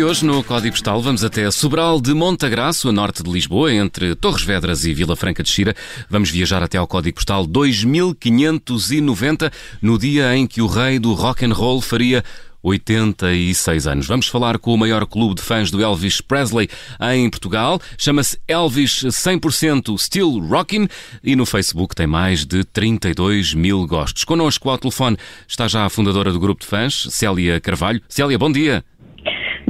E hoje, no Código Postal, vamos até Sobral de Montagraço, a norte de Lisboa, entre Torres Vedras e Vila Franca de Xira. Vamos viajar até ao Código Postal 2590, no dia em que o rei do rock and roll faria 86 anos. Vamos falar com o maior clube de fãs do Elvis Presley em Portugal. Chama-se Elvis 100% Still Rockin' e no Facebook tem mais de 32 mil gostos. Connosco ao telefone está já a fundadora do grupo de fãs, Célia Carvalho. Célia, bom dia.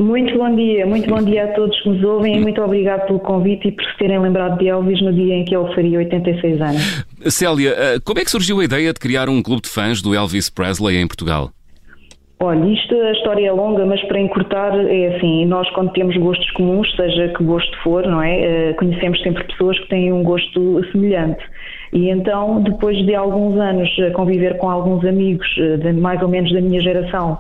Muito bom dia, muito bom dia a todos que nos ouvem e muito obrigado pelo convite e por se terem lembrado de Elvis no dia em que ele faria 86 anos. Célia, eh, como é que surgiu a ideia de criar um clube de fãs do Elvis Presley em Portugal? Olha, isto a história é longa, mas para encurtar é assim, nós quando temos gostos comuns, seja que gosto for, não é? Eh, conhecemos sempre pessoas que têm um gosto semelhante. E então, depois de alguns anos a conviver com alguns amigos, eh, de, mais ou menos da minha geração,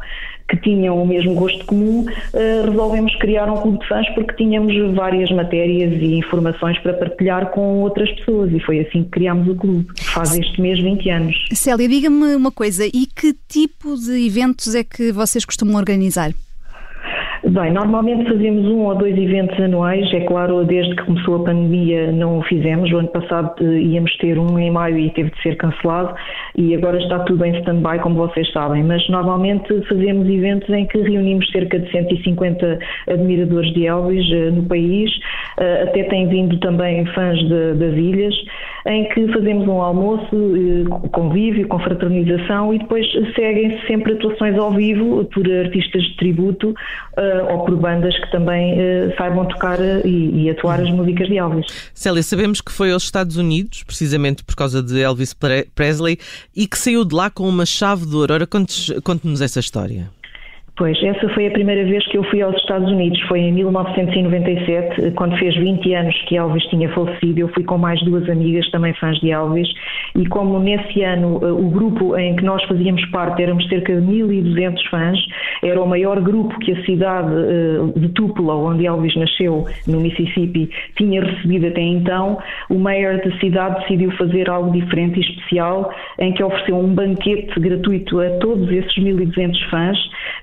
que tinham o mesmo gosto comum, uh, resolvemos criar um clube de fãs porque tínhamos várias matérias e informações para partilhar com outras pessoas e foi assim que criámos o clube, faz este mês 20 anos. Célia, diga-me uma coisa, e que tipo de eventos é que vocês costumam organizar? Bem, normalmente fazemos um ou dois eventos anuais, é claro, desde que começou a pandemia não o fizemos, o ano passado eh, íamos ter um em maio e teve de ser cancelado e agora está tudo em stand-by, como vocês sabem, mas normalmente fazemos eventos em que reunimos cerca de 150 admiradores de Elvis uh, no país, até têm vindo também fãs de, das ilhas, em que fazemos um almoço, uh, convívio, confraternização e depois seguem-se sempre atuações ao vivo por artistas de tributo ou por bandas que também saibam tocar e, e atuar as músicas de Elvis. Célia, sabemos que foi aos Estados Unidos, precisamente por causa de Elvis Presley, e que saiu de lá com uma chave de ouro. Ora, conte-nos essa história. Pois, essa foi a primeira vez que eu fui aos Estados Unidos, foi em 1997, quando fez 20 anos que Elvis tinha falecido. Eu fui com mais duas amigas, também fãs de Elvis, e como nesse ano eh, o grupo em que nós fazíamos parte éramos cerca de 1.200 fãs, era o maior grupo que a cidade eh, de Tupelo, onde Elvis nasceu, no Mississippi, tinha recebido até então, o mayor da cidade decidiu fazer algo diferente e especial, em que ofereceu um banquete gratuito a todos esses 1.200 fãs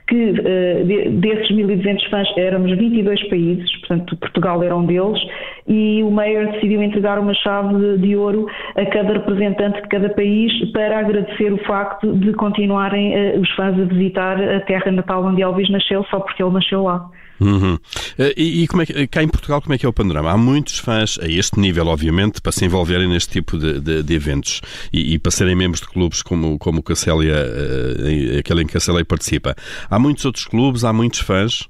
que uh, desses 1.200 fãs éramos 22 países, portanto Portugal era um deles, e o Mayor decidiu entregar uma chave de, ouro a cada representante de cada país para agradecer o facto de continuarem uh, os fãs a visitar a terra natal onde Elvis nasceu, só porque ele nasceu lá. Uhum. Eh, e, e como é que, cá em Portugal, como é que é o panorama? Há muitos fãs, a este nível, obviamente, para se envolverem neste tipo de, de, de eventos e, e, para serem membros de clubes como, como o Cacélia, aquele em que a Célia participa. Há muitos outros clubes, há muitos fãs?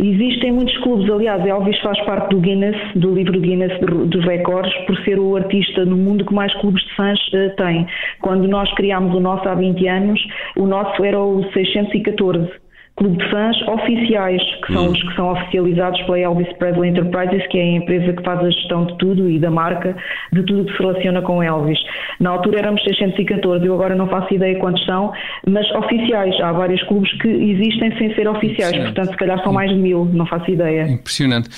Existem muitos clubes, aliás, Elvis faz parte do Guinness, do livro Guinness dos recordes, por ser o artista no mundo que mais clubes de fãs uh, tem. Quando nós criámos o nosso há 20 anos, o nosso era o 614 clube de fãs oficiais, que são hum. os que são oficializados pela Elvis Presley Enterprises, que é a empresa que faz a gestão de tudo e da marca, de tudo que se relaciona com Elvis. Na altura éramos 614, eu agora não faço ideia quantos são, mas oficiais. Há vários clubes que existem sem ser oficiais, portanto, se calhar são mais de mil, não faço ideia. Impressionante.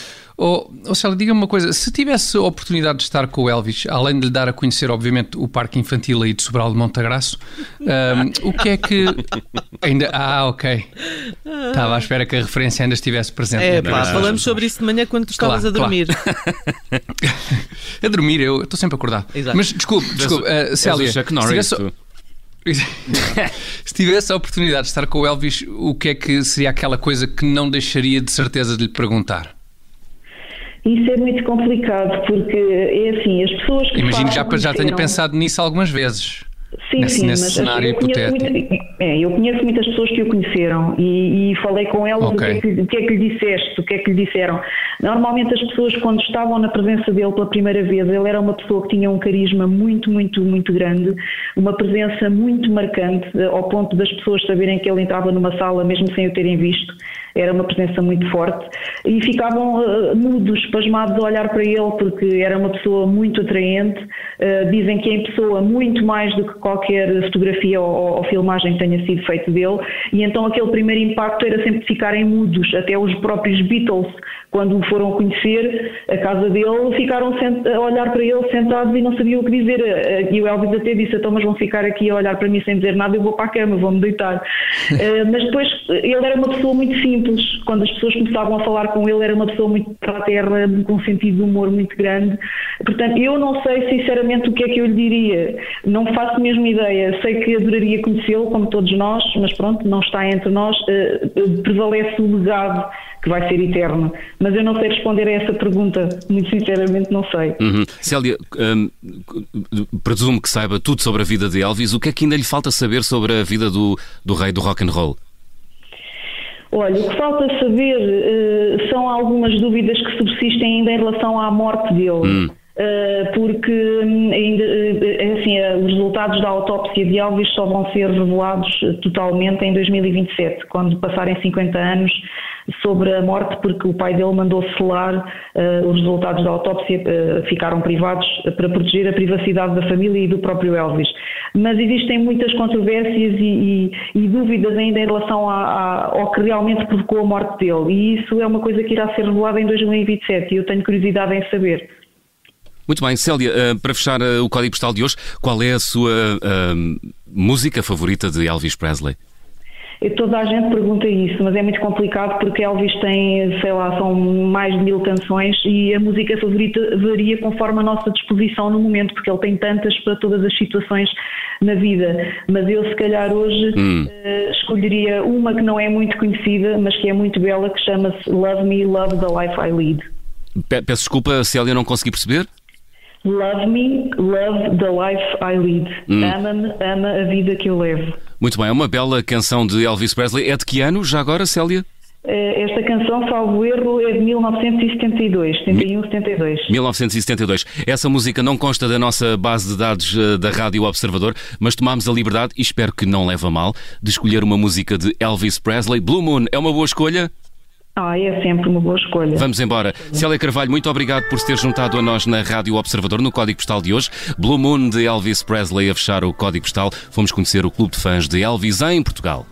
Oh, oh Célia, diga-me uma coisa: se tivesse a oportunidade de estar com o Elvis, além de lhe dar a conhecer, obviamente, o Parque Infantil aí de Sobral de Montagraço, um, o que é que. Ainda. Ah, ok. Estava à espera que a referência ainda estivesse presente. É, pá, falamos sobre isso de manhã quando tu estavas claro, a dormir. Claro. a dormir, eu estou sempre acordado. Exato. Mas desculpe, desculpe, uh, Célia. Se tivesse, se tivesse a oportunidade de estar com o Elvis, o que é que seria aquela coisa que não deixaria de certeza de lhe perguntar? Isso é muito complicado porque é assim, as pessoas que. Imagino já, já tenha pensado nisso algumas vezes. Sim, nesse, sim, nesse mas cenário eu hipotético. Muita, é, eu conheço muitas pessoas que o conheceram e, e falei com elas okay. o, que é que, o, que é que, lhe disseste, o que é que lhe disseram. Normalmente as pessoas quando estavam na presença dele pela primeira vez, ele era uma pessoa que tinha um carisma muito, muito, muito grande, uma presença muito marcante, ao ponto das pessoas saberem que ele entrava numa sala mesmo sem o terem visto era uma presença muito forte, e ficavam uh, mudos, pasmados a olhar para ele, porque era uma pessoa muito atraente. Uh, dizem que é em pessoa muito mais do que qualquer fotografia ou, ou, filmagem que tenha sido feito dele, e então aquele primeiro impacto era sempre ficarem mudos, até os próprios Beatles, quando o foram conhecer, a casa dele, ficaram a olhar para ele sentados e não sabiam o que dizer. Uh, e o Elvis até disse: então, mas vão ficar aqui a olhar para mim sem dizer nada, eu vou para a cama, vou-me deitar. mas depois ele era uma pessoa muito simples simples. Quando as pessoas começavam a falar com ele, era uma pessoa muito para a terra, com um sentido de humor muito grande. Portanto, eu não sei sinceramente o que é que eu lhe diria. Não faço mesmo ideia. Sei que adoraria conhecê-lo, como todos nós, mas pronto, não está entre nós. Uh, prevalece o legado que vai ser eterno. Mas eu não sei responder a essa pergunta, muito sinceramente não sei. Uhum. Célia, um, presumo que saiba tudo sobre a vida de Elvis. O que é que ainda lhe falta saber sobre a vida do, do rei do rock and roll? Olha, o que falta saber uh, são algumas dúvidas que subsistem ainda em relação à morte dele. Hum. Uh, porque hum, ainda, uh, assim, os resultados da autópsia de Elvis só vão ser revelados totalmente em 2027, quando passarem 50 anos sobre a morte porque o pai dele mandou selar uh, os resultados da autópsia, uh, ficaram privados para proteger a privacidade da família e do próprio Elvis. Mas existem muitas controvérsias e, e, e dúvidas ainda em relação a, a, ao que realmente provocou a morte dele e isso é uma coisa que irá ser revelada em 2027 e eu tenho curiosidade em saber. Muito bem, Célia, para fechar o código postal de hoje, qual é a sua música favorita de Elvis Presley? Toda a gente pergunta isso, mas é muito complicado porque Elvis tem, sei lá, são mais de mil canções e a música favorita varia conforme a nossa disposição no momento, porque ele tem tantas para todas as situações na vida. Mas eu, se calhar, hoje hum. uh, escolheria uma que não é muito conhecida, mas que é muito bela, que chama-se Love Me, Love the Life I Lead. Peço desculpa, Célia, não consegui perceber. Love me, love the life I lead. Hum. Ama-me, ama a vida que eu levo. Muito bem, é uma bela canção de Elvis Presley. É de que ano, já agora, Célia? Eh, esta canção, salvo erro, é de 1972, 71, 72. 1972. Essa música não consta da nossa base de dados eh, da Rádio Observador, mas tomámos a liberdade, e espero que não leve a mal, de escolher uma música de Elvis Presley. Blue Moon é uma boa escolha? Ah, é sempre uma boa escolha. Vamos embora. Célia Carvalho, muito obrigado por se ter juntado a nós na Rádio Observador no Código Postal de hoje. Blue Moon de Elvis Presley a fechar o Código Postal. Fomos conhecer o clube de fãs de Elvis em Portugal.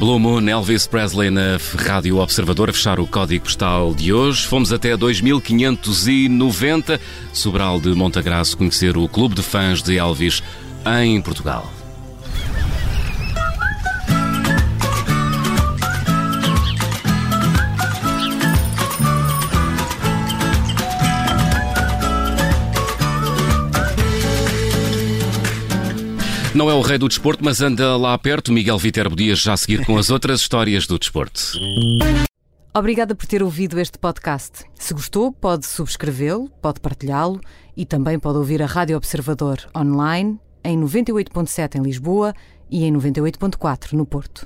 Blue Moon, Elvis Presley na Rádio Observador a fechar o código postal de hoje. Fomos até 2590, Sobral de Montagraço, conhecer o clube de fãs de Elvis em Portugal. Não é o rei do desporto, mas anda lá perto. Miguel Viterbo Dias já a seguir com as outras histórias do desporto. Obrigada por ter ouvido este podcast. Se gostou, pode subscrevê-lo, pode partilhá-lo e também pode ouvir a Rádio Observador online em 98.7 em Lisboa e em 98.4 no Porto.